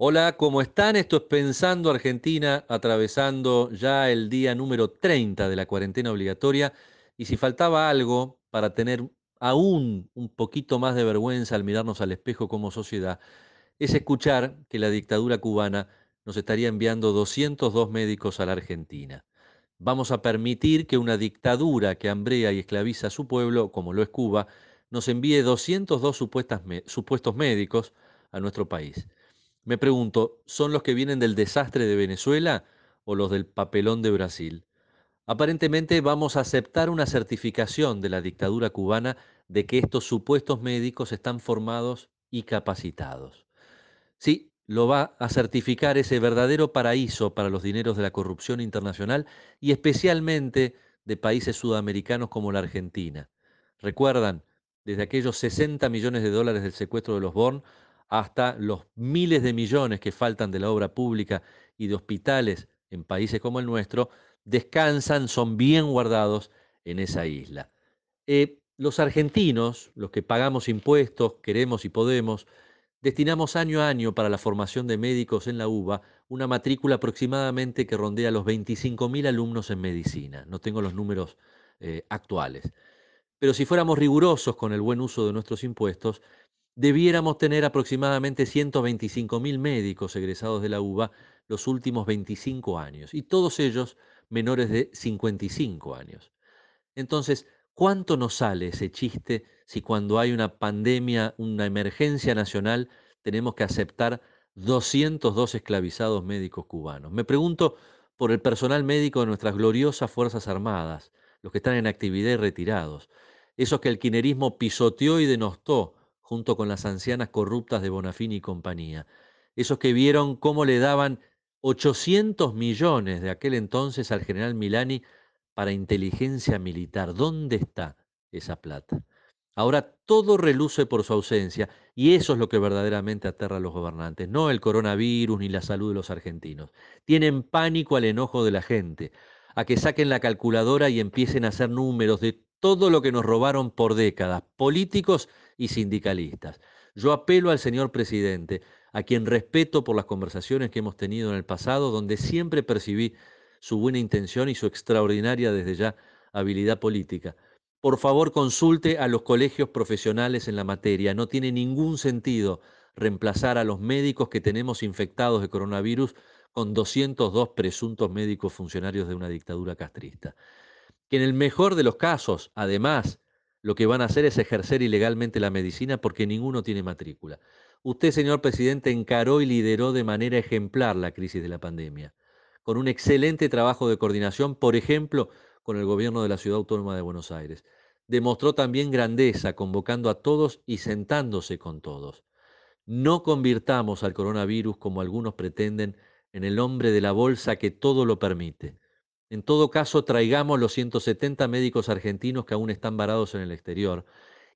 Hola, ¿cómo están? Esto es Pensando Argentina, atravesando ya el día número 30 de la cuarentena obligatoria. Y si faltaba algo para tener aún un poquito más de vergüenza al mirarnos al espejo como sociedad, es escuchar que la dictadura cubana nos estaría enviando 202 médicos a la Argentina. Vamos a permitir que una dictadura que hambrea y esclaviza a su pueblo, como lo es Cuba, nos envíe 202 supuestos médicos a nuestro país. Me pregunto, ¿son los que vienen del desastre de Venezuela o los del papelón de Brasil? Aparentemente vamos a aceptar una certificación de la dictadura cubana de que estos supuestos médicos están formados y capacitados. Sí, lo va a certificar ese verdadero paraíso para los dineros de la corrupción internacional y especialmente de países sudamericanos como la Argentina. ¿Recuerdan? Desde aquellos 60 millones de dólares del secuestro de los Born hasta los miles de millones que faltan de la obra pública y de hospitales en países como el nuestro, descansan, son bien guardados en esa isla. Eh, los argentinos, los que pagamos impuestos, queremos y podemos, destinamos año a año para la formación de médicos en la UBA una matrícula aproximadamente que rondea los 25.000 alumnos en medicina. No tengo los números eh, actuales. Pero si fuéramos rigurosos con el buen uso de nuestros impuestos, debiéramos tener aproximadamente 125.000 médicos egresados de la UBA los últimos 25 años, y todos ellos menores de 55 años. Entonces, ¿cuánto nos sale ese chiste si cuando hay una pandemia, una emergencia nacional, tenemos que aceptar 202 esclavizados médicos cubanos? Me pregunto por el personal médico de nuestras gloriosas Fuerzas Armadas, los que están en actividad y retirados, esos que el quinerismo pisoteó y denostó junto con las ancianas corruptas de Bonafini y compañía. Esos que vieron cómo le daban 800 millones de aquel entonces al general Milani para inteligencia militar. ¿Dónde está esa plata? Ahora todo reluce por su ausencia y eso es lo que verdaderamente aterra a los gobernantes, no el coronavirus ni la salud de los argentinos. Tienen pánico al enojo de la gente, a que saquen la calculadora y empiecen a hacer números de todo lo que nos robaron por décadas, políticos y sindicalistas. Yo apelo al señor presidente, a quien respeto por las conversaciones que hemos tenido en el pasado, donde siempre percibí su buena intención y su extraordinaria desde ya habilidad política. Por favor, consulte a los colegios profesionales en la materia. No tiene ningún sentido reemplazar a los médicos que tenemos infectados de coronavirus con 202 presuntos médicos funcionarios de una dictadura castrista que en el mejor de los casos, además, lo que van a hacer es ejercer ilegalmente la medicina porque ninguno tiene matrícula. Usted, señor presidente, encaró y lideró de manera ejemplar la crisis de la pandemia, con un excelente trabajo de coordinación, por ejemplo, con el gobierno de la Ciudad Autónoma de Buenos Aires. Demostró también grandeza, convocando a todos y sentándose con todos. No convirtamos al coronavirus, como algunos pretenden, en el hombre de la bolsa que todo lo permite. En todo caso, traigamos los 170 médicos argentinos que aún están varados en el exterior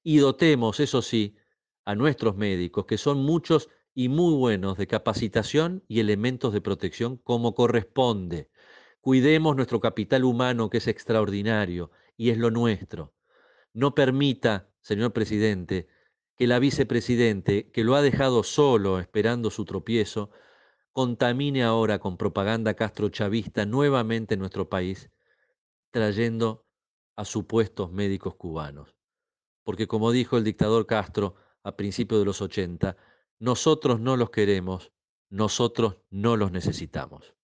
y dotemos, eso sí, a nuestros médicos, que son muchos y muy buenos de capacitación y elementos de protección como corresponde. Cuidemos nuestro capital humano, que es extraordinario y es lo nuestro. No permita, señor presidente, que la vicepresidente, que lo ha dejado solo esperando su tropiezo, contamine ahora con propaganda castrochavista nuevamente nuestro país, trayendo a supuestos médicos cubanos. Porque como dijo el dictador Castro a principios de los 80, nosotros no los queremos, nosotros no los necesitamos.